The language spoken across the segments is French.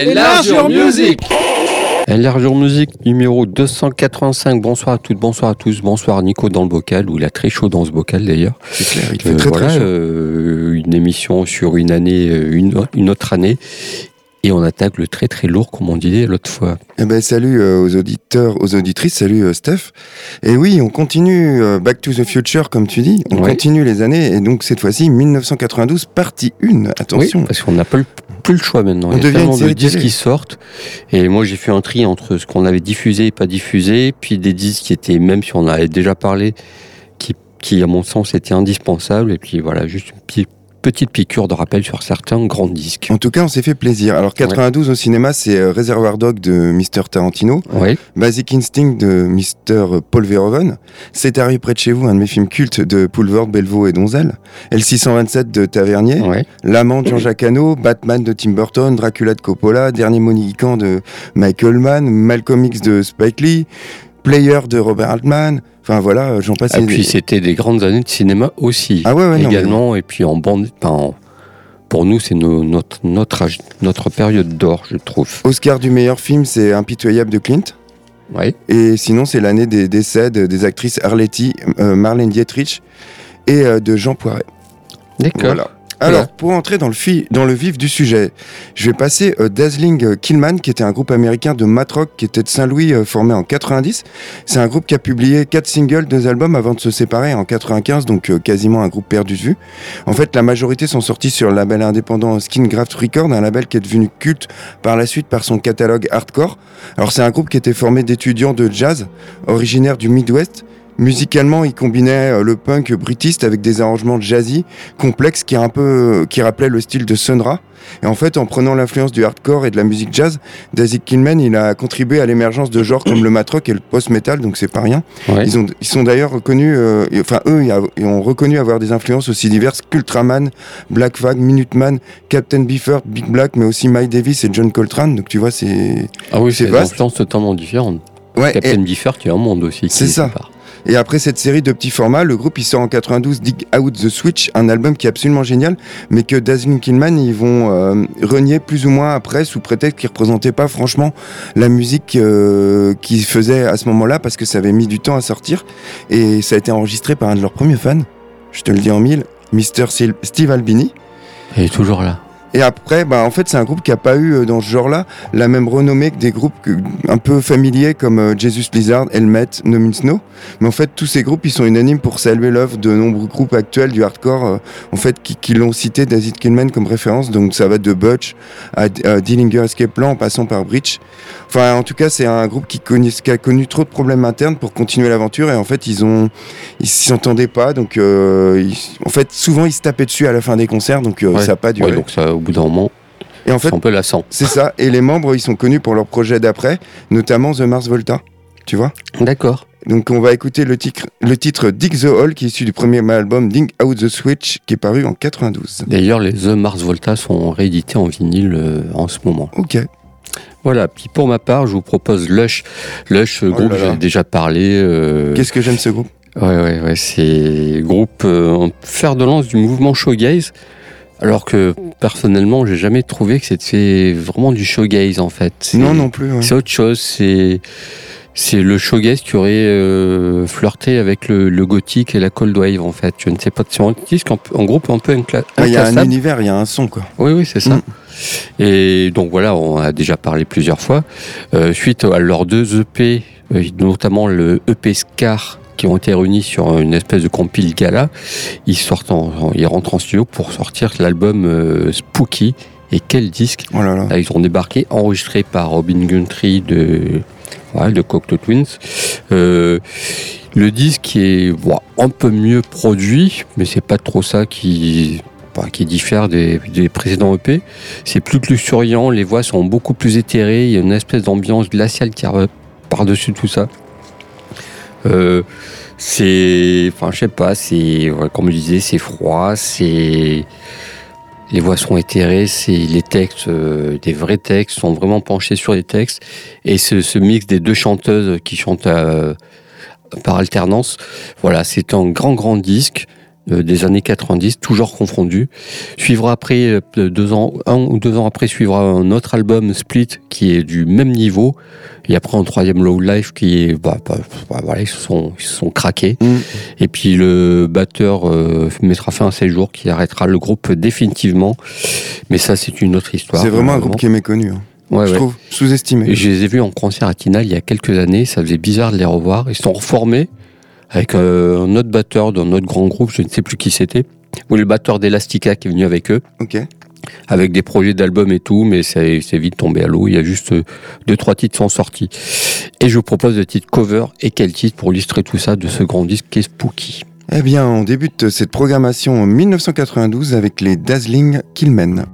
Enlargeur Music Enlargeur Music numéro 285. Bonsoir à toutes, bonsoir à tous. Bonsoir Nico dans le bocal, où il a très chaud dans ce bocal d'ailleurs. C'est clair, il fait très très chaud. euh, une émission sur une année, euh, une, une autre année. Et on attaque le très très lourd, comme on disait l'autre fois. Eh ben, salut euh, aux auditeurs, aux auditrices, salut euh, Steph. Et oui, on continue euh, Back to the Future, comme tu dis. On Ouais. continue les années. Et donc, cette fois-ci, 1992, partie 1. Attention. Oui, parce qu'on n'a plus le choix maintenant. On Il y a tellement de disques qui sortent. Et moi, j'ai fait un tri entre ce qu'on avait diffusé et pas diffusé, puis des disques qui étaient, même si on en avait déjà parlé, qui, qui à mon sens, étaient indispensables. Et puis voilà, juste une pi- petite piqûre de rappel sur certains grands disques. En tout cas, on s'est fait plaisir. Alors, 92 au cinéma, c'est euh, Reservoir Dog de Mr. Tarantino. Basic Instinct de Mr. Paul Verhoeven. C'est arrivé près de chez vous, un de mes films cultes de Poulvord, Belvaux et Donzel. L627 de Tavernier. ouais. L'amant de Jean-Jacques Hano, Batman de Tim Burton, Dracula de Coppola, Dernier Mohican de Michael Mann, Malcolm X de Spike Lee, Player de Robert Altman. Enfin voilà, euh, j'en passe. Et et- puis c'était des grandes années de cinéma aussi. Ah ouais, ouais, non, mais- également. Et puis en bande. enfin, en- pour nous, c'est no- notre, notre, âge- notre période d'or, je trouve. Oscar du meilleur film, c'est Impitoyable de Clint. Oui. Et sinon, c'est l'année des décès de- des actrices Arletty, euh, Marlène Dietrich et euh, de Jean Poiret. D'accord. Voilà. Alors, pour entrer dans le, vif du sujet, je vais passer euh, Dazzling euh, Killman, qui était un groupe américain de mat rock qui était de Saint-Louis, euh, formé en 90. C'est un groupe qui a publié quatre singles, deux albums avant de se séparer en 95, donc quasiment un groupe perdu de vue. En fait, la majorité sont sortis sur le label indépendant Skingraft Record, un label qui est devenu culte par la suite par son catalogue hardcore. Alors, c'est un groupe qui était formé d'étudiants de jazz, originaires du Midwest. Musicalement, il combinait euh, le punk britiste avec des arrangements jazzy complexes qui, un peu, qui rappelaient le style de Sun Ra. Et en fait, en prenant l'influence du hardcore et de la musique jazz, Daisy Killman, il a contribué à l'émergence de genres comme le matrock et le post-metal, donc c'est pas rien. Ouais. Ils, ont, ils sont d'ailleurs reconnus, euh, et- enfin eux, ils a- ont reconnu avoir des influences aussi diverses qu'Ultraman, Black Flag, Minuteman, Captain Beefheart, Big Black, mais aussi Mike Davis et John Coltrane. Donc tu vois, c'est Ah oui, C'est des vaste. influences totalement différentes. ouais. et- Captain Biffer, qui est un monde aussi. qui C'est ça. sépare. Et après cette série de petits formats, le groupe il sort en 92 Dig Out the Switch, un album qui est absolument génial, mais que Dazzling Killman ils vont euh, renier plus ou moins après sous prétexte qu'il représentait pas franchement la musique euh, qu'ils faisaient à ce moment-là parce que ça avait mis du temps à sortir et ça a été enregistré par un de leurs premiers fans. Je te le dis en mille, Mr. Steve Albini. Elle est toujours là. Et après, bah, en fait, c'est un groupe qui a pas eu euh, dans ce genre-là la même renommée que des groupes un peu familiers comme euh, Jesus Lizard, Helmet, No Means No. Mais en fait, tous ces groupes, ils sont unanimes pour saluer l'œuvre de nombreux groupes actuels du hardcore, euh, en fait, qui, qui l'ont cité David Killman comme référence. Donc, ça va de Butch à, à Dillinger Escape Plan en passant par Breach. Enfin, en tout cas, c'est un groupe qui, conna- qui a connu trop de problèmes internes pour continuer l'aventure. Et en fait, ils ont, ils s'entendaient pas. Donc, euh, ils- en fait, souvent, ils se tapaient dessus à la fin des concerts. Donc, euh, Ouais. ça a pas duré. Ouais, donc ça, au bout d'un moment, et en fait, c'est un peu lassant. c'est ça. Et les membres, ils sont connus pour leurs projets d'après, notamment The Mars Volta. Tu vois D'accord. Donc on va écouter le titre, le titre Dig the Hole qui est issu du premier album Dig Out the Switch qui est paru en 92. D'ailleurs, les The Mars Volta sont réédités en vinyle euh, en ce moment. Ok. Voilà. Puis pour ma part, je vous propose Lush. Lush, euh, Oh groupe, j'ai déjà parlé. euh, Qu'est-ce que j'aime ce groupe? Ouais, ouais, ouais. C'est groupe euh, un fer de lance du mouvement shoegaze. Alors que personnellement, j'ai jamais trouvé que c'était vraiment du shoegaze en fait. Non, non plus. ouais. C'est autre chose. C'est c'est le shoegaze qui aurait euh, flirté avec le, le gothique et la cold wave en fait. Je ne sais pas. C'est un disque en, en groupe un peu incla- Il y a un univers, il y a un son quoi. Oui, oui, c'est ça. Mm. Et donc voilà, on a déjà parlé plusieurs fois. Euh, suite à leurs deux EP, euh, notamment le EP Scar, qui ont été réunis sur une espèce de compile gala, ils sortent, en- ils rentrent en studio pour sortir l'album euh, Spooky. Et quel disque Oh là là. Là, ils ont débarqué, enregistré par Robin Guntry de, ouais, de Cocteau Twins. Euh, le disque est bon, un peu mieux produit, mais c'est pas trop ça qui, qui diffère des, des précédents EP. C'est plus luxuriant, les voix sont beaucoup plus éthérées, il y a une espèce d'ambiance glaciale qui arrive par-dessus tout ça. Euh, c'est, enfin, je sais pas, c'est, comme je disais, c'est froid, c'est, les voix sont éthérées, c'est les textes, euh, des vrais textes, sont vraiment penchés sur les textes. Et ce, ce mix des deux chanteuses qui chantent euh, par alternance, voilà, c'est un grand, grand disque. Euh, des années 90, toujours confondu. Suivra après, euh, deux ans, un ou deux ans après, suivra un autre album, Split, qui est du même niveau. Et après, un troisième Low Life qui est, bah, bah, bah, voilà, ils se sont, ils se sont craqués. Mm. Et puis le batteur euh, mettra fin à ses jours, qui arrêtera le groupe définitivement. Mais ça, c'est une autre histoire. C'est vraiment un groupe qui est méconnu. hein. Ouais, je ouais. trouve sous-estimé. Je les ai vus en concert à Tinal il y a quelques années. Ça faisait bizarre de les revoir. Ils sont reformés avec euh, un autre batteur d'un autre grand groupe. Je ne sais plus qui c'était. Ou le batteur d'Elastica qui est venu avec eux, Ok. avec des projets d'albums et tout, mais c'est vite tombé à l'eau. Il y a juste euh, deux, trois titres sont sortis. Et je vous propose le titre cover et quel titre pour illustrer tout ça de ce grand disque qui est Spooky? Eh bien, on débute cette programmation en 1992 avec les Dazzling Killmen.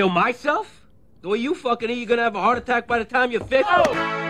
Kill myself? The way you fucking eat, you're gonna have a heart attack by the time you're 50. inside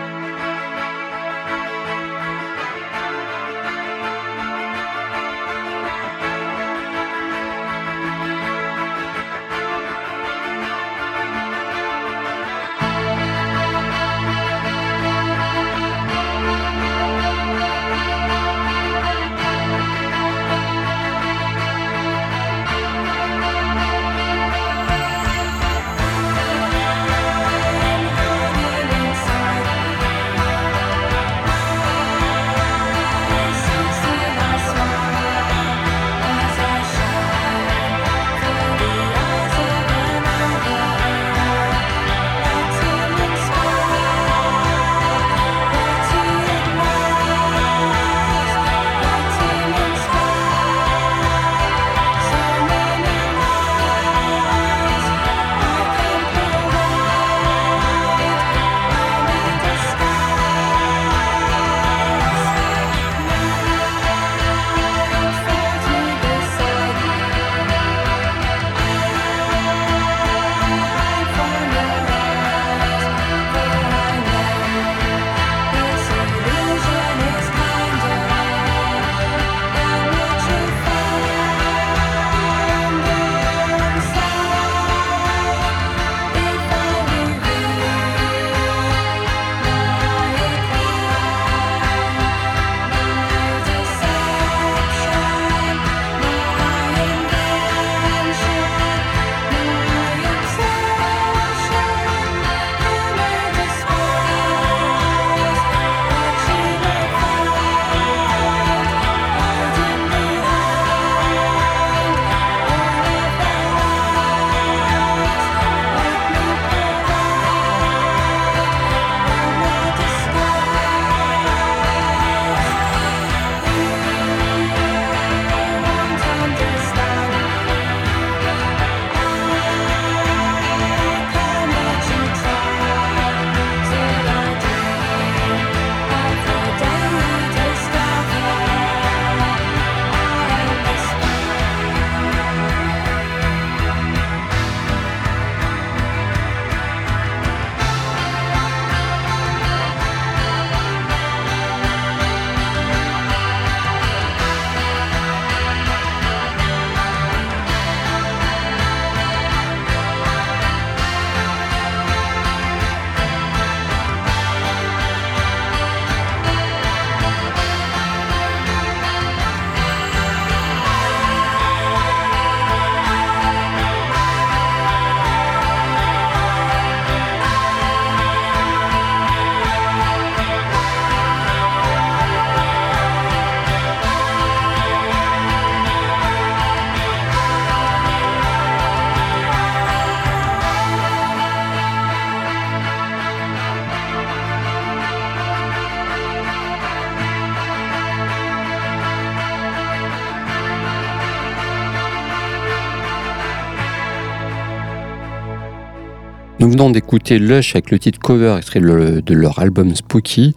d'écouter Lush avec le titre cover extrait de, leur album Spooky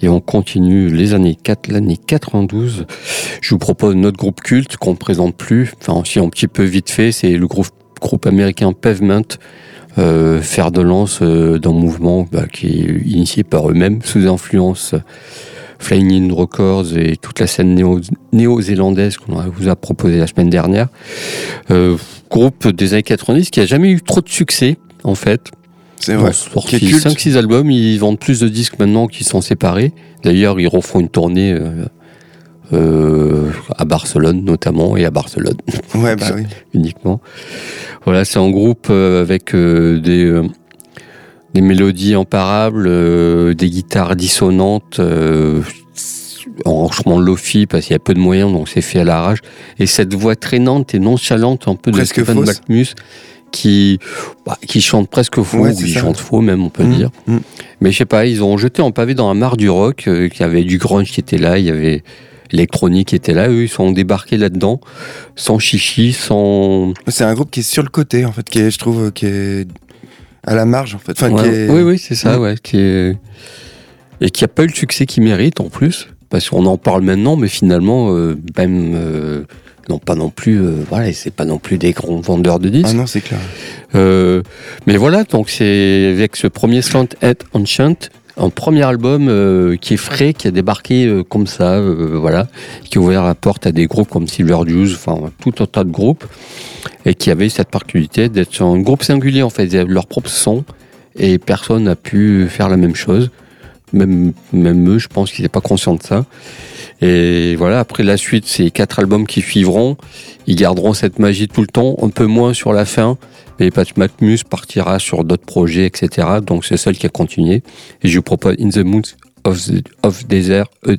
et on continue les années 4, l'année 92. Je vous propose notre groupe culte qu'on ne présente plus, enfin aussi un petit peu vite fait, c'est le groupe, groupe américain Pavement, euh, fer de lance euh, d'un mouvement bah, qui est initié par eux-mêmes sous influence Flying In Records et toute la scène néo- néo-zélandaise qu'on vous a proposé la semaine dernière. Euh, groupe des années 90 qui a jamais eu trop de succès en fait. C'est vrai. sorti culte. 5-6 albums, ils vendent plus de disques maintenant qu'ils sont séparés. D'ailleurs, ils refont une tournée euh, euh, à Barcelone notamment et à Barcelone Ouais, bah oui. uniquement. Voilà, c'est un groupe euh, avec des, des mélodies imparables, euh, des guitares dissonantes, euh, en chemin lofi parce qu'il y a peu de moyens, donc c'est fait à l'arrache. Et cette voix traînante et nonchalante, un peu de Presque Stephen. Malkmus, qui, bah, qui chante presque faux, Ouais, ou c'est il ça. chante faux même, on peut Mm, dire. mm. Mais je sais pas, ils ont jeté en pavé dans la mare du rock, euh, qu'il y avait du grunge qui était là, il y avait l'électronique qui était là, eux ils sont débarqués là-dedans, sans chichi, sans... C'est un groupe qui est sur le côté, en fait, qui est, je trouve, qui est à la marge, en fait. Enfin, qui Ouais, est- Oui, oui, c'est ça, Mm. ouais. Qui est... Et qui a pas eu le succès qu'il mérite en plus, parce qu'on en parle maintenant, mais finalement, euh, même. euh, non, pas non plus. euh, voilà, c'est pas non plus des grands vendeurs de disques. Ah non, c'est clair. Euh, mais voilà, donc c'est avec ce premier Slant Head Enchant, un premier album euh, qui est frais, qui a débarqué comme ça, voilà, qui a ouvert la porte à des groupes comme Silver Juice, enfin tout un tas de groupes, et qui avait cette particularité d'être un groupe singulier en fait, ils avaient leur propre son, et personne n'a pu faire la même chose. Même, même eux, je pense qu'ils n'étaient pas conscients de ça. Et voilà, après la suite, c'est quatre albums qui suivront. Ils garderont cette magie tout le temps, un peu moins sur la fin. Mais Pat Matmus partira sur d'autres projets, etc. Donc c'est seul qui a continué. Et je vous propose In the Mood of, Desert. euh,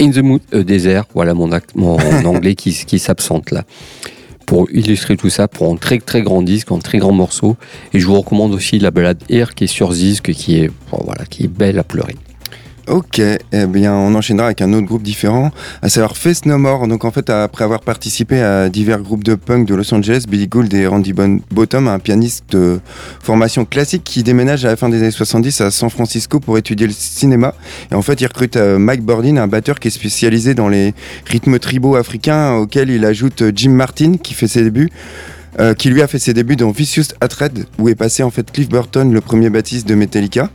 In the Mood a Desert, voilà mon, mon anglais qui s'absente là. Pour illustrer tout ça, pour un très très grand disque, un très grand morceau. Et je vous recommande aussi la balade Air qui est sur disque, qui est, voilà, qui est belle à pleurer. Ok, eh bien, on enchaînera avec un autre groupe différent, à savoir Face No More. Donc, en fait, après avoir participé à divers groupes de punk de Los Angeles, Billy Gould et Randy Bottom, un pianiste de formation classique qui déménage à la fin des années 70 à San Francisco pour étudier le cinéma. Et en fait, il recrute euh, Mike Bordin, un batteur qui est spécialisé dans les rythmes tribaux africains, auquel il ajoute euh, Jim Martin, qui fait ses débuts. euh, qui lui a fait ses débuts dans Vicious Hatred, où est passé en fait Cliff Burton, le premier bassiste de Metallica.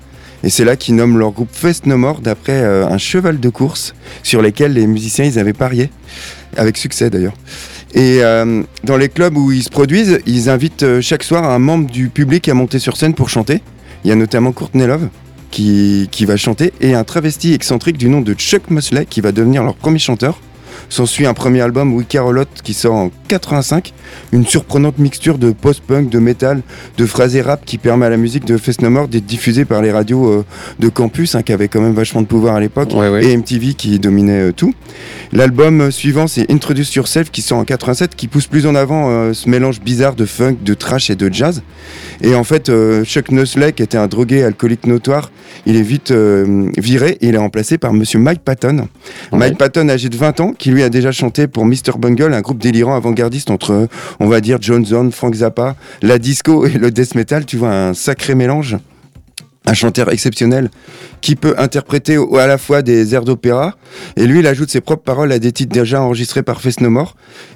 Et c'est là qu'ils nomment leur groupe Fest No More d'après euh, un cheval de course sur lesquels les musiciens ils avaient parié, avec succès d'ailleurs. Et euh, dans les clubs où ils se produisent, ils invitent euh, chaque soir un membre du public à monter sur scène pour chanter. Il y a notamment Courtney Love qui, qui va chanter et un travesti excentrique du nom de Chuck Mosley qui va devenir leur premier chanteur. S'ensuit un premier album, We Carolotte, qui sort en 85. Une surprenante mixture de post-punk, de métal, de phrasé rap qui permet à la musique de Fest No More d'être diffusée par les radios euh, de campus, hein, qui avaient quand même vachement de pouvoir à l'époque, Ouais, ouais. et MTV qui dominait euh, tout. L'album euh, suivant, c'est Introduce Yourself, qui sort en 87, qui pousse plus en avant euh, ce mélange bizarre de funk, de trash et de jazz. Et en fait, Chuck Nosley, qui était un drogué alcoolique notoire, il est vite viré et il est remplacé par Monsieur Mike Patton. Ouais. Mike Patton, âgé de 20 ans, qui lui a déjà chanté pour Mr. Bungle, un groupe délirant avant-gardiste entre, on va dire, John Zorn, Frank Zappa, la disco et le death metal. Tu vois, un sacré mélange. Un chanteur exceptionnel qui peut interpréter à la fois des airs d'opéra. Et lui il ajoute ses propres paroles à des titres déjà enregistrés par Fest No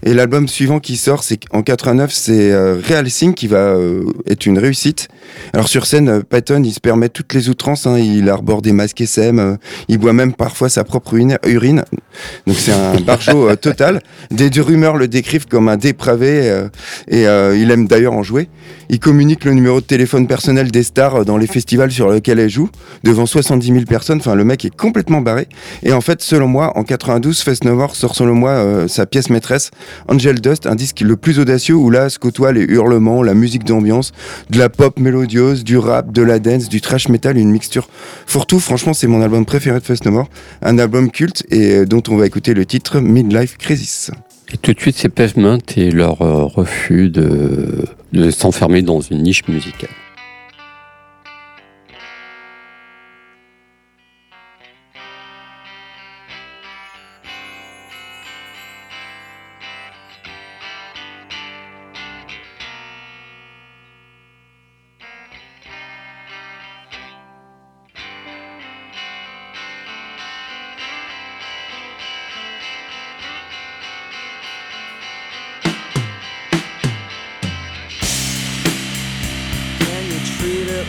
et l'album suivant qui sort c'est en 89 c'est euh, Real Thing qui va euh, être une réussite. Alors sur scène euh, Patton il se permet toutes les outrances hein. il arbore des masques SM euh, il boit même parfois sa propre urine, donc c'est un barjot euh, total. Des rumeurs le décrivent comme un dépravé et il aime d'ailleurs en jouer. Il communique le numéro de téléphone personnel des stars dans les festivals sur lesquels elle joue devant 70 000 personnes. Enfin, le mec est complètement barré. Et en fait, selon moi, en 92, Fest sort selon moi euh, sa pièce maîtresse, Angel Dust, un disque le plus audacieux où là se côtoient les hurlements, la musique d'ambiance, de la pop mélodieuse, du rap, de la dance, du trash metal, une mixture fourre-tout. Franchement, c'est mon album préféré de Fest un album culte et euh, dont on va écouter le titre Midlife Crisis. Et tout de suite, c'est Pavement et leur euh, refus de s'enfermer dans une niche musicale.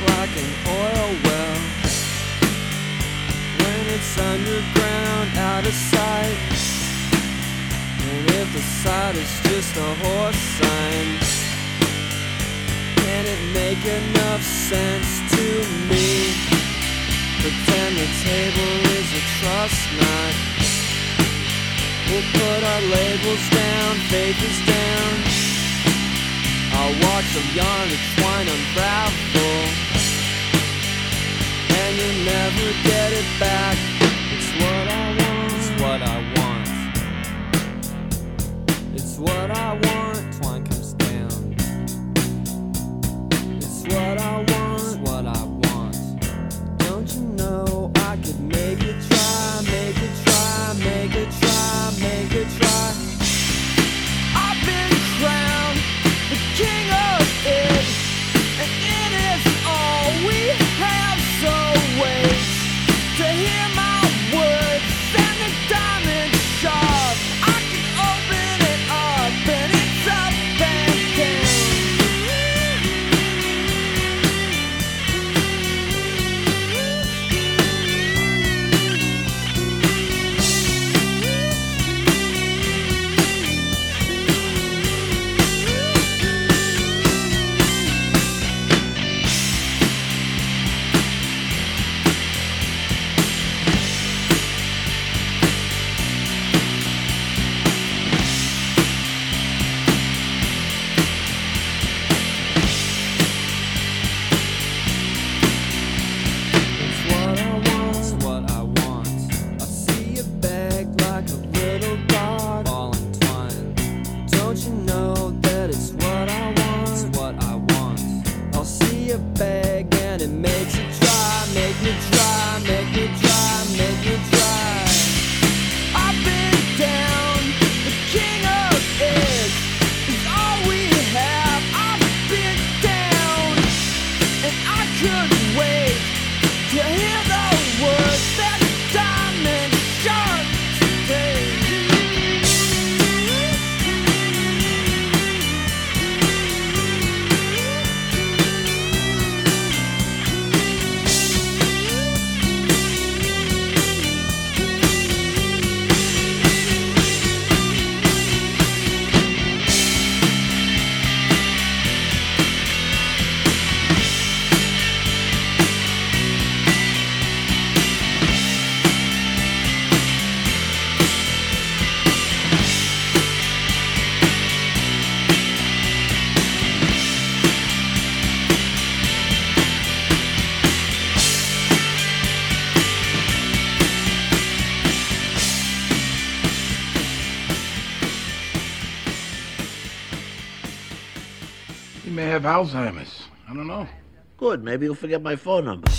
Like an oil well. When it's underground, out of sight. And if the sight is just a horse sign, can it make enough sense to me? Pretend the table is a trust knot. We'll put our labels down, faith is down. I'll watch them yarn and twine unravel. And you'll never get it back. It's what I want. It's what I want. It's what I want. Alzheimer's. I don't know. Good, maybe you'll forget my phone number.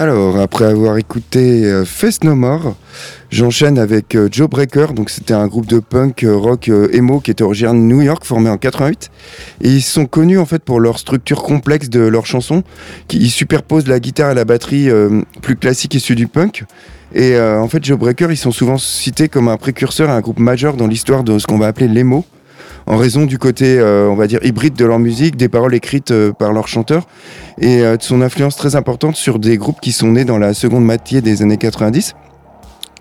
Alors, après avoir écouté euh, Face No More, j'enchaîne avec euh, Joe Breaker. Donc, c'était un groupe de punk euh, rock emo qui était originaire de New York, formé en 88. Et ils sont connus en fait pour leur structure complexe de leurs chansons, qui superposent la guitare et la batterie plus classique issue du punk. Et en fait, Joe Breaker, ils sont souvent cités comme un précurseur et un groupe majeur dans l'histoire de ce qu'on va appeler l'emo, en raison du côté, euh, on va dire, hybride de leur musique, des paroles écrites euh, par leurs chanteurs, et euh, de son influence très importante sur des groupes qui sont nés dans la seconde moitié des années 90.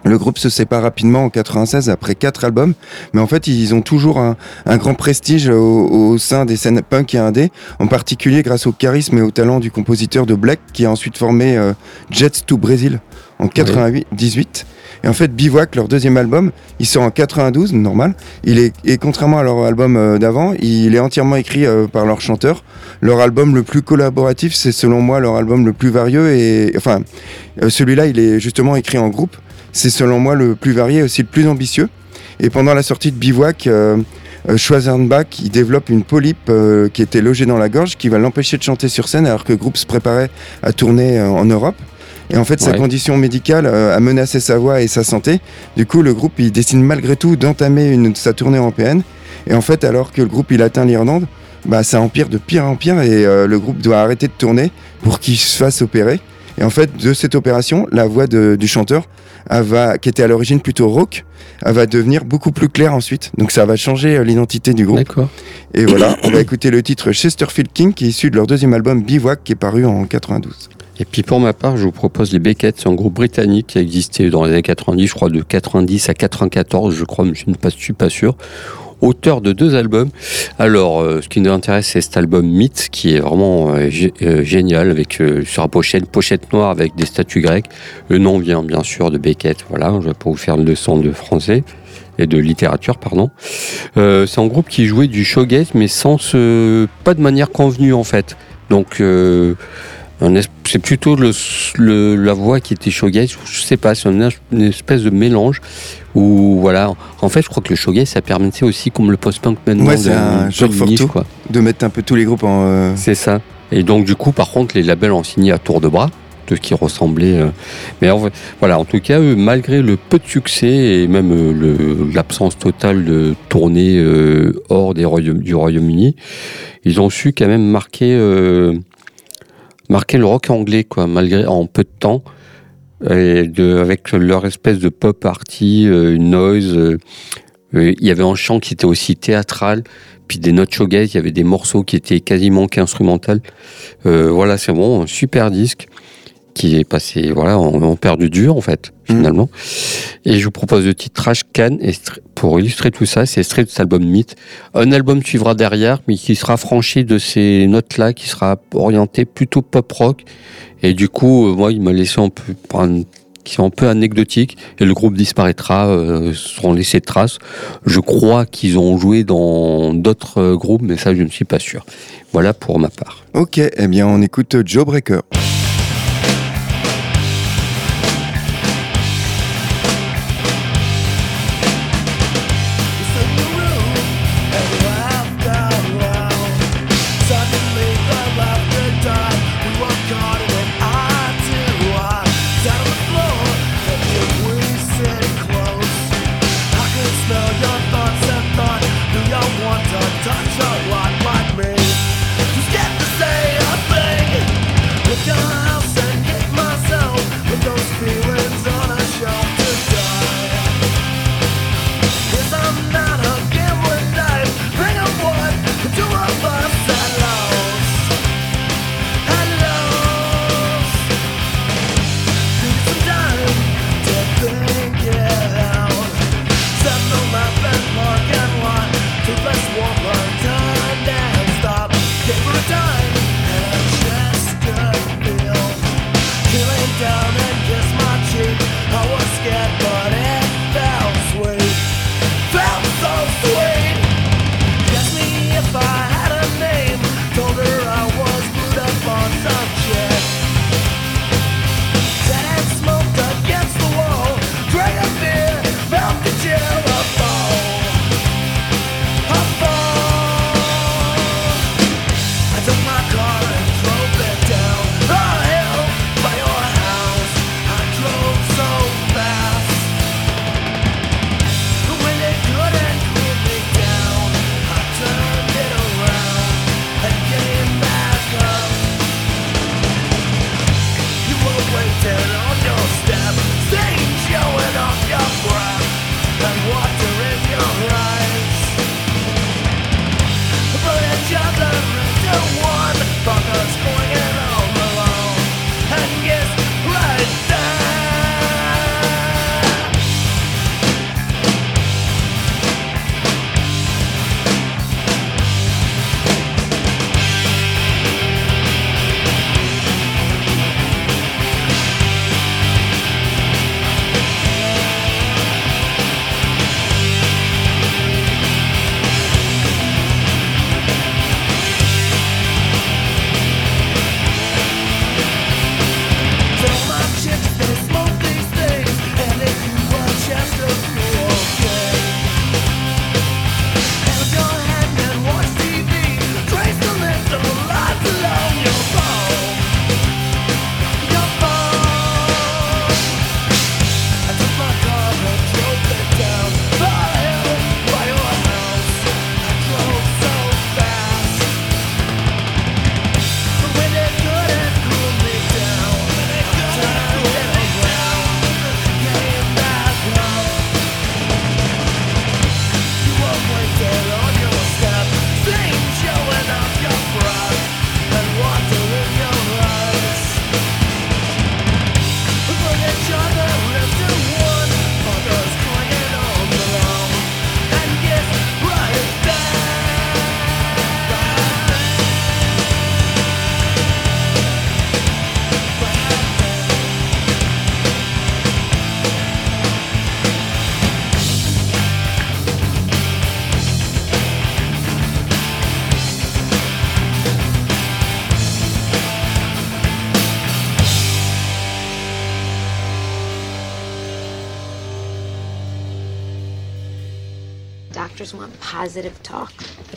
Le groupe se sépare rapidement en 96 après quatre albums, mais en fait ils ont toujours un, un grand prestige au, au sein des scènes punk et indé, en particulier grâce au charisme et au talent du compositeur de Black qui a ensuite formé euh, Jets to Brazil en 98. Et en fait Bivouac, leur deuxième album, il sort en 92, normal. Il est et contrairement à leur album euh, d'avant, il est entièrement écrit euh, par leurs chanteurs. Leur album le plus collaboratif, c'est selon moi leur album le plus varieux et enfin euh, celui-là, il est justement écrit en groupe. C'est selon moi le plus varié et aussi le plus ambitieux. Et pendant la sortie de Bivouac, euh, il développe une polype qui était logée dans la gorge qui va l'empêcher de chanter sur scène alors que le groupe se préparait à tourner en Europe. Et en fait, sa condition médicale euh, a menacé sa voix et sa santé. Du coup, le groupe, il décide malgré tout d'entamer une- sa tournée européenne. Et en fait, alors que le groupe, il atteint l'Irlande, bah, ça empire de pire en pire et euh, le groupe doit arrêter de tourner pour qu'il se fasse opérer. Et en fait, de cette opération, la voix de- du chanteur, elle va, qui était à l'origine plutôt rauque, elle va devenir beaucoup plus claire ensuite. Donc ça va changer euh, l'identité du groupe. Et voilà, on va écouter le titre Chesterfield King qui est issu de leur deuxième album Bivouac qui est paru en 92. Et puis pour ma part, je vous propose les Beckett, c'est un groupe britannique qui a existé dans les années 90, je crois de 90 à 94, je crois, mais je ne suis pas sûr. Auteur de deux albums. Alors, euh, ce qui nous intéresse, c'est cet album Myth, qui est vraiment euh, euh, génial, avec sur la pochette, pochette noire avec des statues grecques. Le nom vient bien sûr de Beckett, voilà, je vais pas vous faire une leçon de français et de littérature, pardon. C'est un groupe qui jouait du shoegaze, mais sans se, pas de manière convenue en fait. Donc, c'est plutôt le, le- la voix qui était shoegaze. Je sais pas, c'est une, es- une espèce de mélange où voilà. En fait, je crois que le shoegaze ça permettait aussi, comme le post-punk maintenant, Ouais, c'est de- un genre niche, quoi. De mettre un peu tous les groupes en. euh, C'est ça. Et donc, du coup, par contre, les labels ont signé à tour de bras, de ce qui ressemblait. euh, Mais en voilà, en tout cas, eux, malgré le peu de succès et même euh, l'absence totale de tournée euh, hors des du Royaume-Uni, ils ont su quand même marquer, marquer le rock anglais, quoi, malgré en peu de temps. Et de, avec leur espèce de pop arty, euh, noise. euh, euh, Il y avait un chant qui était aussi théâtral, puis des notes shoegaze, il y avait des morceaux qui étaient quasiment qu'instrumental. Euh, voilà, c'est bon, super disque qui est passé voilà en, en perdu dur en fait finalement. Et je vous propose le titre Trash Can extrait- pour illustrer tout ça, c'est extrait de cet album Myth. Un album suivra derrière, mais qui sera franchi de ces notes-là, qui sera orienté plutôt pop rock. Et du coup, euh, moi, il m'a laissé un peu un- qui sont un peu anecdotiques et le groupe disparaîtra, euh, seront laissés de traces. Je crois qu'ils ont joué dans d'autres euh, groupes, mais ça, je ne suis pas sûr. Voilà pour ma part. Ok, eh bien on écoute Joe Breaker.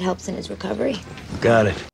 Helps in his recovery. Got it.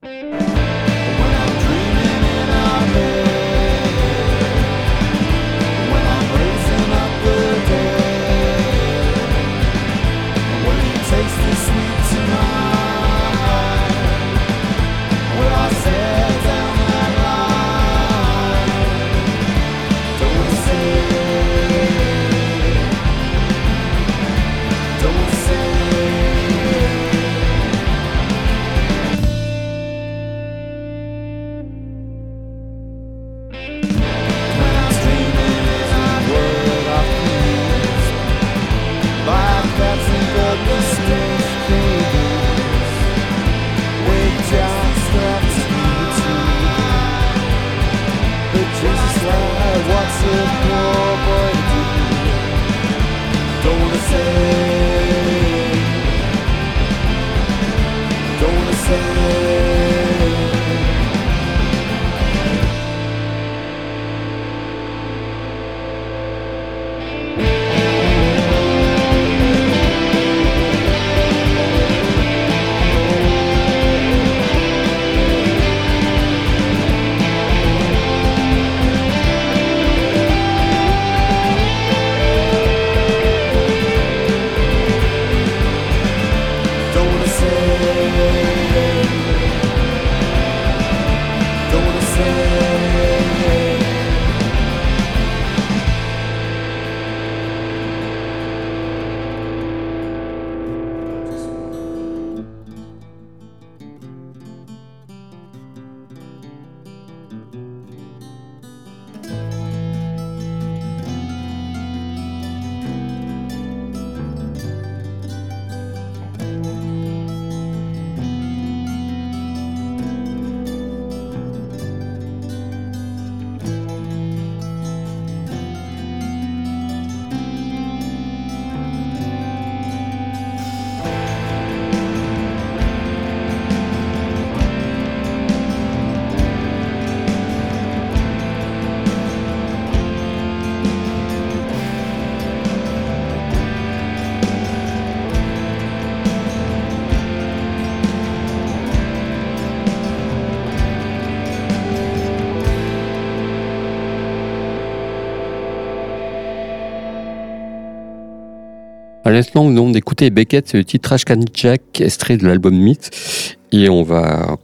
À l'instant, nous d'écouter Beckett, c'est le titre Trash Can Jack, extrait de l'album Myth. Et on va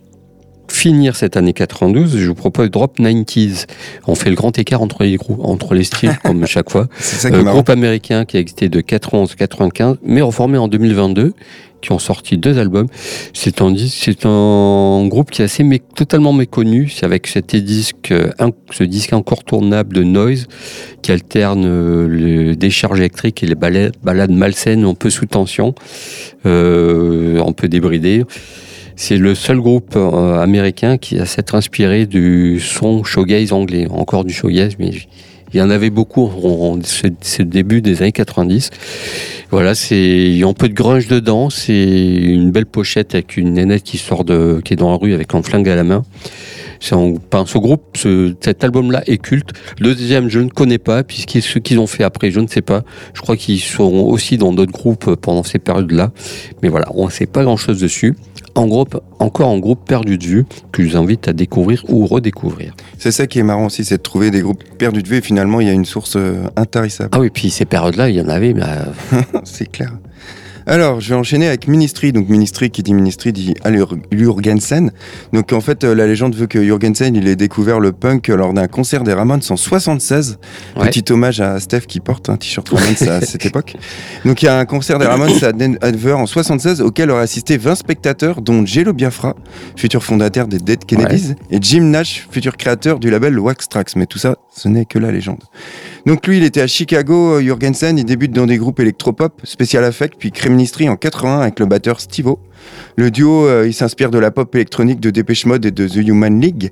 finir cette année 92. Je vous propose Drop 90s. On fait le grand écart entre les groupes, entre les styles, comme chaque fois. C'est Euh, groupe américain qui a existé de 91 à 95, mais reformé en 2022, qui ont sorti deux albums. C'est un, dis- c'est un groupe qui est assez mé- totalement méconnu. C'est avec cet disque, euh, ce disque incontournable de Noise qui alterne euh, le décharge électrique et les balades, balades malsaines un peu sous tension, euh, un peu débridées. C'est le seul groupe euh, américain qui a s'être inspiré du son shoegaze anglais, encore du shoegaze, mais il y en avait beaucoup en, en- ce, ce début des années 90. Voilà, c'est il y a un peu de grunge dedans, c'est une belle pochette avec une nénette qui sort de qui est dans la rue avec un flingue à la main. C'est un- enfin, ce groupe, ce- cet album-là est culte. Le deuxième, je ne connais pas, puisque ce qu'ils ont fait après, je ne sais pas. Je crois qu'ils seront aussi dans d'autres groupes pendant ces périodes-là. Mais voilà, on ne sait pas grand-chose dessus. En groupe, encore en groupe perdu de vue, que je vous invite à découvrir ou redécouvrir. C'est ça qui est marrant aussi, c'est de trouver des groupes perdus de vue et finalement il y a une source euh, intarissable. Ah oui, puis ces périodes-là, il y en avait, euh, c'est clair. Alors, je vais enchaîner avec Ministry. Donc, Ministry, qui dit Ministry, dit Allur- Jurgensen. Donc, en fait, euh, la légende veut que Jurgensen, il ait découvert le punk lors d'un concert des Ramones en 76. Ouais. Petit hommage à Steph qui porte un t-shirt Ramones à cette époque. Donc, il y a un concert des Ramones à Denver en 76 auquel auraient assisté 20 spectateurs, dont Jello Biafra, futur fondateur des Dead Kennedys, et Jim Nash, futur créateur du label Wax Trax. Mais tout ça, ce n'est que la légende. Donc lui, il était à Chicago, euh, Jurgensen, il débute dans des groupes électropop, Special Affect, puis Crème Ministry en 81 avec le batteur Steve-O. Le duo, euh, il s'inspire de la pop électronique de Dépêche Mode et de The Human League.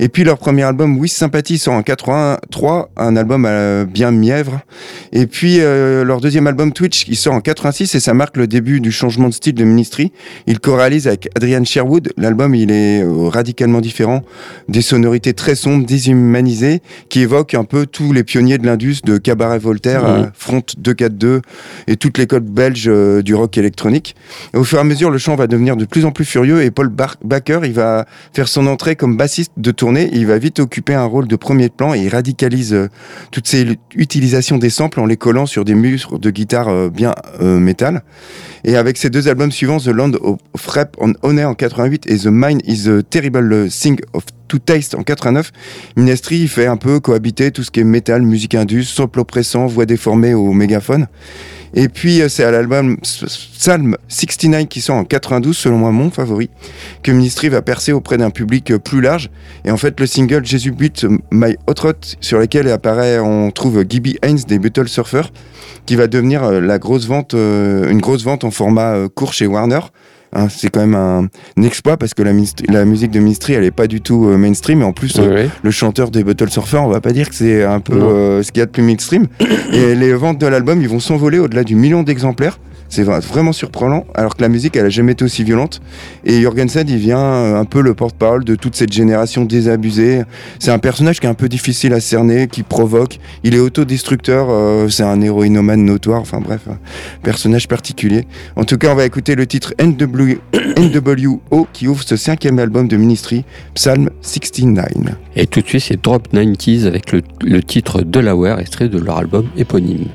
Et puis leur premier album, With Sympathy, sort en 83, un album euh, bien mièvre. Et puis euh, leur deuxième album, Twitch, il sort en 86 et ça marque le début du changement de style de Ministry. Il co-réalise avec Adrian Sherwood. L'album, il est radicalement différent, des sonorités très sombres, déshumanisées, qui évoquent un peu tous les pionniers de l'Indus, de Cabaret Voltaire, Front 242 et toute l'école belge du rock électronique. Et au fur et à mesure, le va devenir de plus en plus furieux et Paul Baker, il va faire son entrée comme bassiste de tournée. Il va vite occuper un rôle de premier plan et il radicalise euh, toutes ces utilisations des samples en les collant sur des murs de guitare euh, bien euh, métal. Et avec ses deux albums suivants, The Land of Rap on Honor en 88 et The Mind is a Terrible Thing of To Taste en 89, Minestri il fait un peu cohabiter tout ce qui est métal, musique indus, sample oppressant, voix déformée au mégaphone. Et puis euh, c'est à l'album Psalm 69 qui sort en 92, selon moi mon favori, que Ministry va percer auprès d'un public euh, plus large. Et en fait le single Jesus Beat My Hot Rod, sur lequel apparaît, on trouve Gibby Haynes des Buttle Surfer, qui va devenir euh, la grosse vente, euh, une grosse vente en format euh, court chez Warner. Hein, c'est quand même un, un exploit parce que la, musique de Ministry elle est pas du tout euh, mainstream et en plus euh, le chanteur des Buttle Surfer, on va pas dire que c'est un peu euh, ce qu'il y a de plus mainstream. et les ventes de l'album, ils vont s'envoler au-delà du million d'exemplaires. C'est vra- vraiment surprenant, alors que la musique, elle a jamais été aussi violente. Et Jorgensen, il vient euh, un peu le porte-parole de toute cette génération désabusée. C'est un personnage qui est un peu difficile à cerner, qui provoque. Il est autodestructeur, euh, c'est un héroïnomane notoire. Enfin bref, un personnage particulier. En tout cas, on va écouter le titre NW NWO qui ouvre ce cinquième album de Ministry, Psalm 69. Et tout de suite, c'est Drop 90s avec le titre Delaware, extrait de leur album éponyme.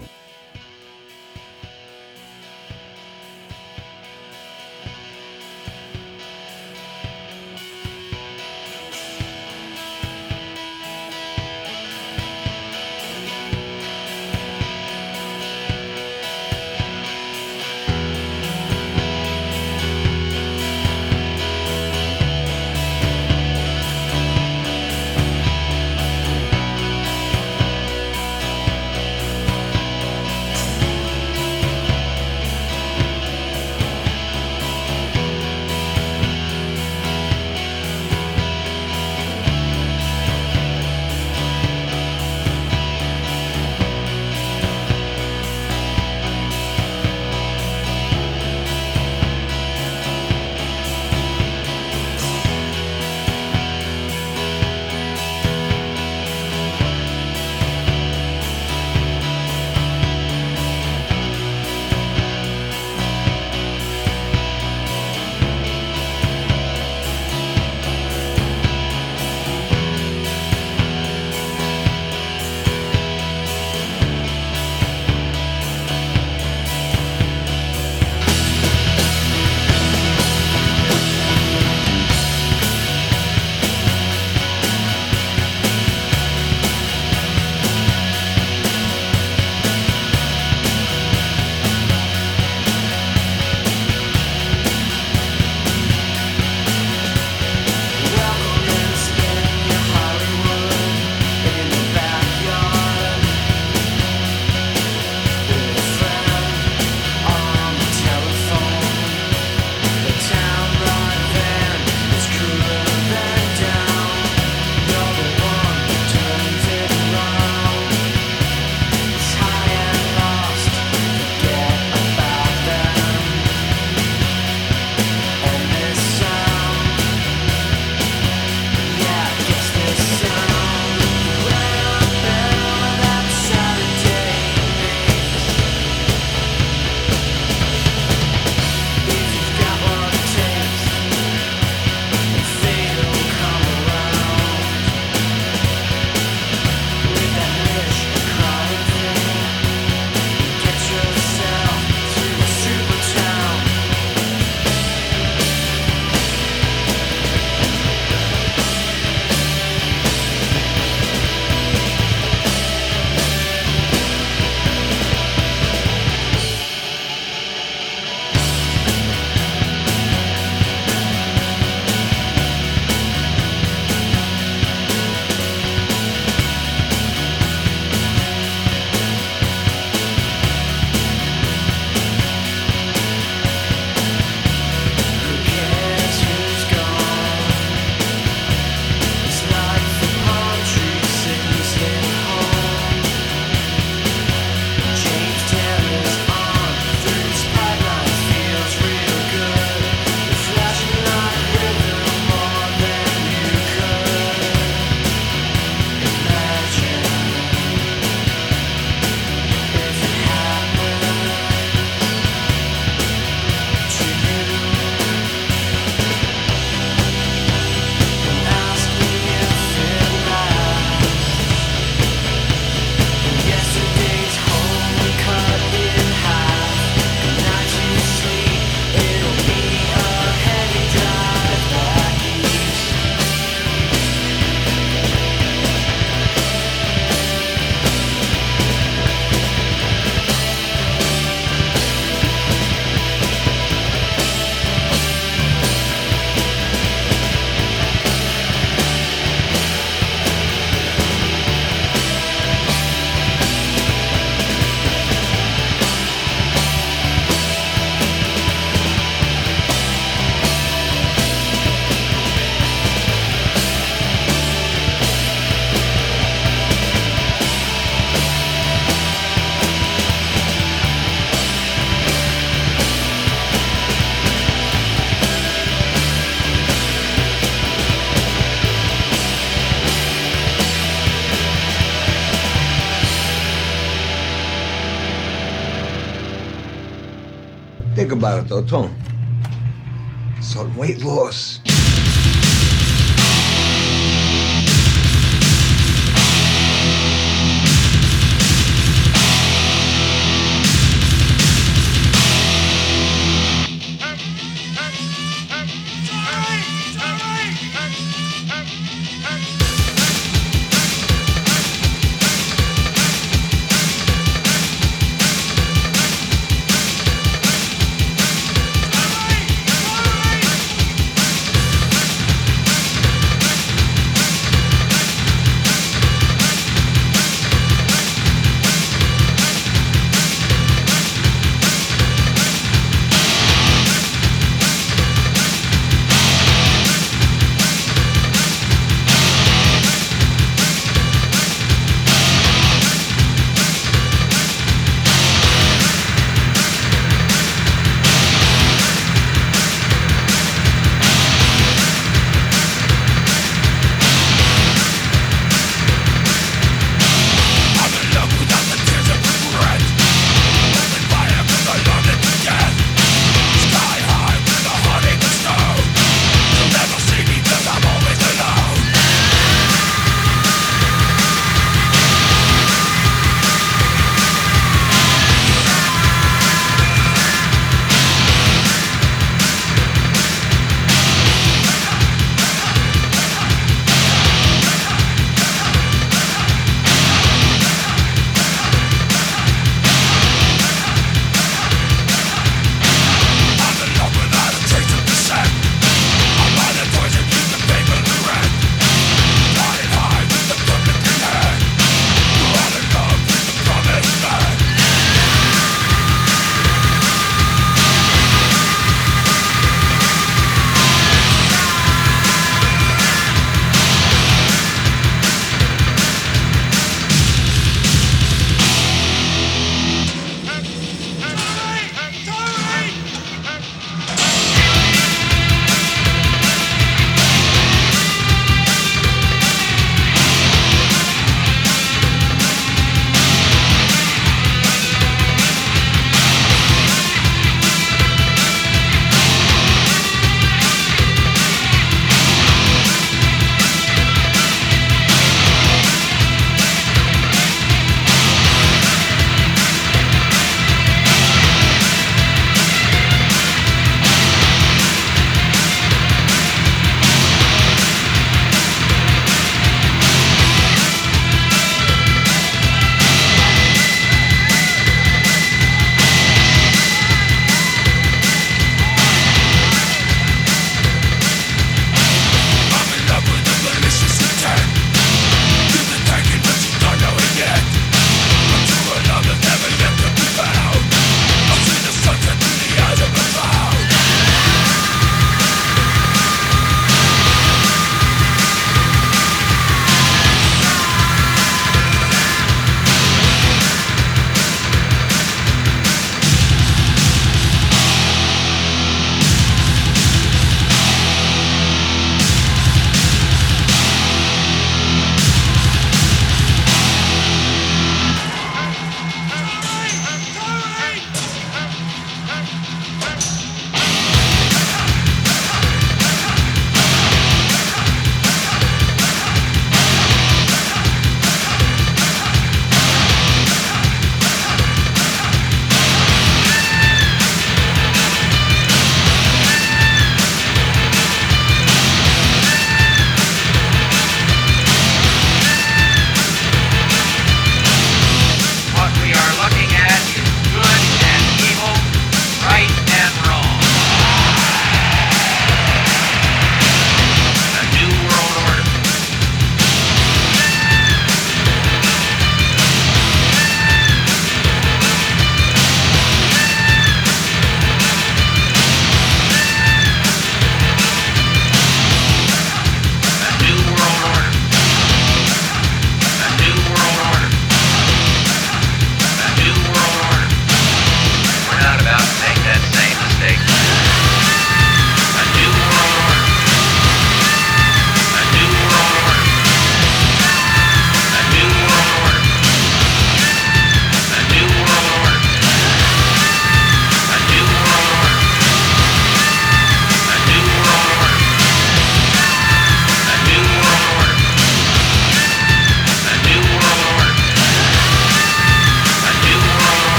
About it though, weight loss.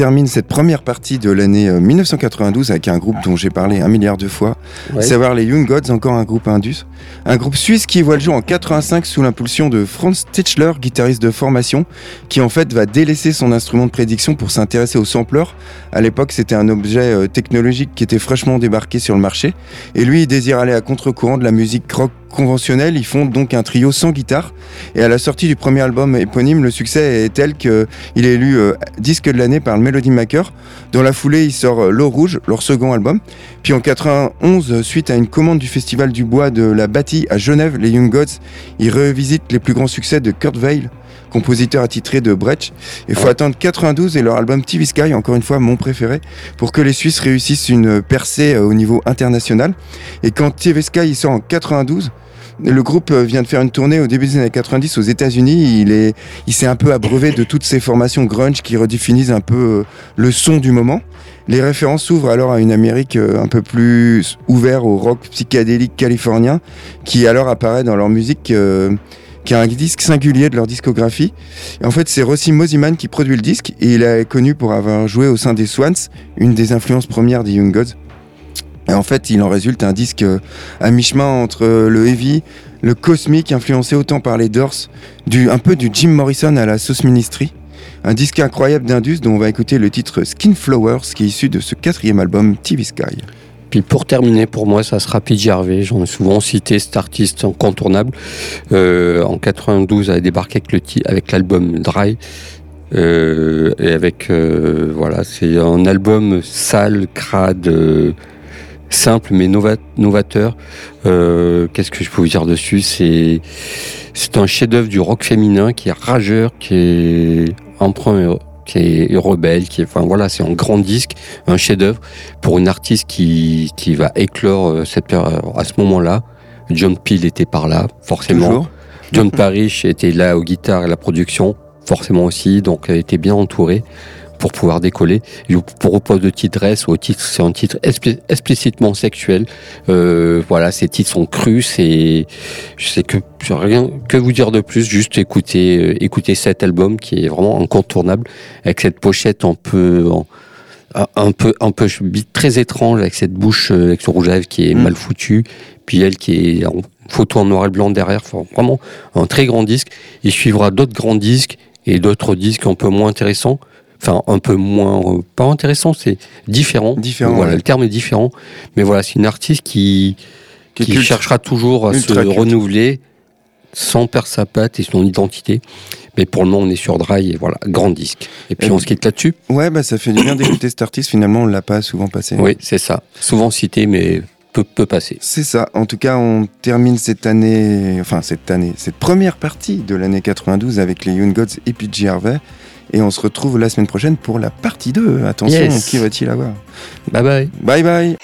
Termine cette première partie de l'année euh, 1992 avec un groupe dont j'ai parlé un milliard de fois, Ouais. savoir les Young Gods, encore un groupe indus. Un groupe suisse qui voit le jour en 85 sous l'impulsion de Franz Tichler, guitariste de formation, qui en fait va délaisser son instrument de prédiction pour s'intéresser au sampler. À l'époque, c'était un objet euh, technologique qui était fraîchement débarqué sur le marché. Et lui, il désire aller à contre-courant de la musique rock conventionnelle. Ils font donc un trio sans guitare. Et à la sortie du premier album éponyme, le succès est tel qu'il est élu euh, disque de l'année par le Melody Maker. Dans la foulée, il sort euh, L'eau rouge, leur second album. Puis en 91, euh, suite à une commande du Festival du Bois de la Bâtie à Genève, les Young Gods, ils revisitent les plus grands succès de Kurt Weill, compositeur attitré de Brecht. Il faut attendre 92 et leur album TV Sky, encore une fois mon préféré, pour que les Suisses réussissent une percée euh, au niveau international. Et quand TV Sky il sort en 92, le groupe euh, vient de faire une tournée au début des années 90 aux États-Unis. Il est, il s'est un peu abreuvé de toutes ces formations grunge qui redéfinissent un peu euh, le son du moment. Les références s'ouvrent alors à une Amérique un peu plus ouverte au rock psychédélique californien, qui alors apparaît dans leur musique, euh, qui est un disque singulier de leur discographie. Et en fait, c'est Rossi Mosiman qui produit le disque, et il est connu pour avoir joué au sein des Swans, une des influences premières des Young Gods. Et en fait, il en résulte un disque euh, à mi-chemin entre euh, le heavy, le cosmique, influencé autant par les Doors, du, un peu du Jim Morrison à la Sauce Ministry. Un disque incroyable d'Indus dont on va écouter le titre Skin Flowers qui est issu de ce quatrième album TV Sky. Puis pour terminer, pour moi, ça sera PJ Harvey. J'en ai souvent cité cet artiste incontournable. Euh, en 92, a débarqué avec l'album Dry. Euh, et avec euh, voilà, c'est un album sale, crade, simple mais nova- novateur. Qu'est-ce que je peux vous dire dessus? C'est c'est un chef-d'œuvre du rock féminin qui est rageur, qui est emprunt, qui est rebelle, qui est enfin voilà, c'est un grand disque, un chef-d'œuvre pour une artiste qui, qui va éclore euh, cette période à ce moment-là. John Peel était par là, forcément. Toujours. John Parrish était là aux guitares et à la production, forcément aussi, donc elle était bien entourée pour pouvoir décoller. Je vous propose le titre Dress, au titre, c'est un titre expli- explicitement sexuel. Euh, voilà, ces titres sont crus, c'est, je sais que, rien que vous dire de plus, juste écouter, euh, écouter cet album qui est vraiment incontournable avec cette pochette un peu, en- un- un peu, un peu très étrange avec cette bouche, euh, avec ce rouge à lèvres qui est Mm. mal foutu, puis elle qui est en photo en noir et blanc derrière, Enfin, vraiment un très grand disque. Il suivra d'autres grands disques et d'autres disques un peu moins intéressants. Enfin, un peu moins, euh, pas intéressant, c'est différent. Différent, Voilà, ouais. le terme est différent. Mais voilà, c'est une artiste qui, Qui cherchera toujours à se culte. renouveler sans perdre sa patte et son identité. Mais pour le moment, on est sur Dry et voilà, grand disque. Et puis Et on se quitte là-dessus. Ouais, bah ça fait du bien d'écouter cet artiste. Finalement, on l'a pas souvent passé. Oui, c'est ça. Souvent cité, mais peu, peu passé. C'est ça. En tout cas, on termine cette année, enfin cette année, cette première partie de l'année 92 avec les Young Gods et PJ Harvey. Et on se retrouve la semaine prochaine pour la partie 2. Attention, Yes. qui va-t-il avoir Bye bye. Bye bye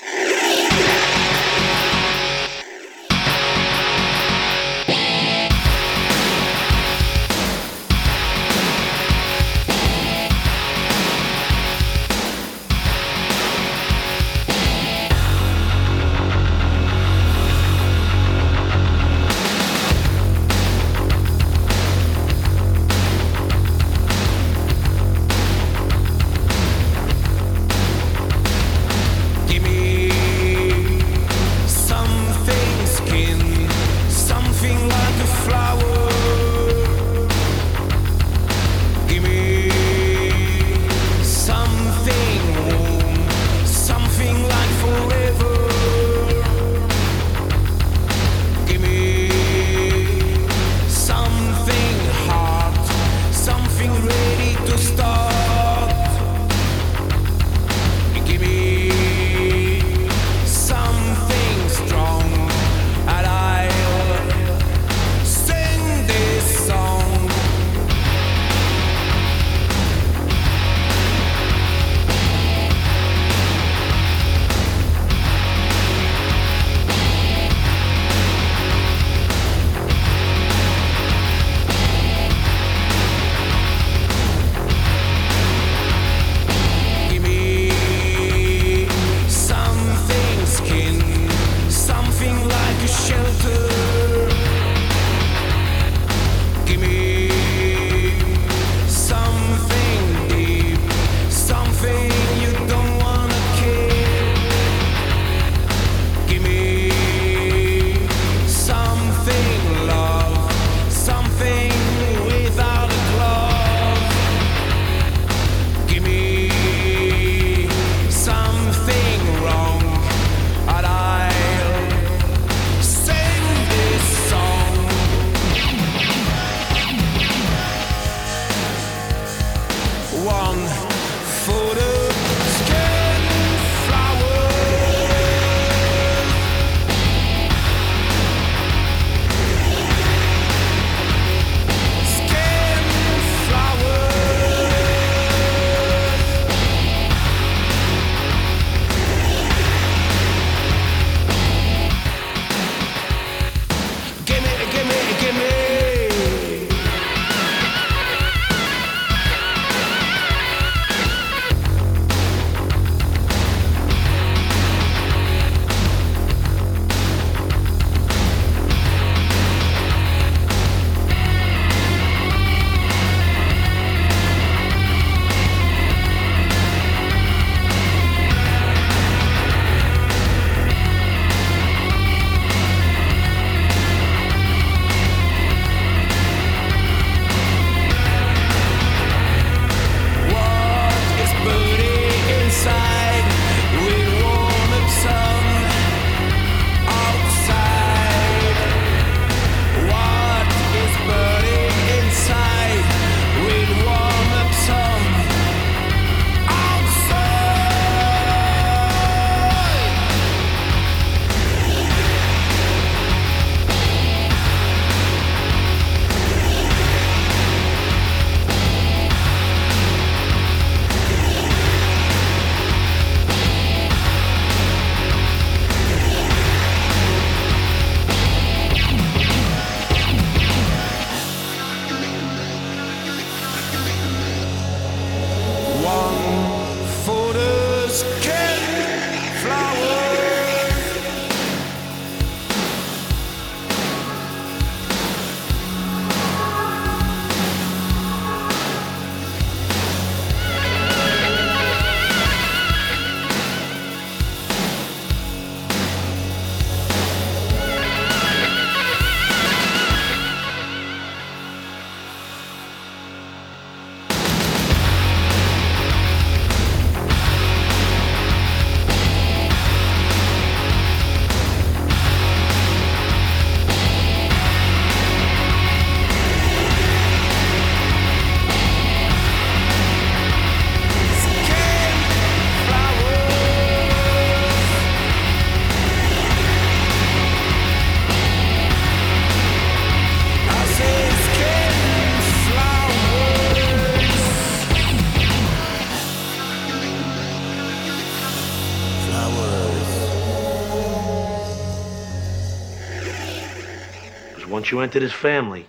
once you enter this family,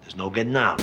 there's no getting out.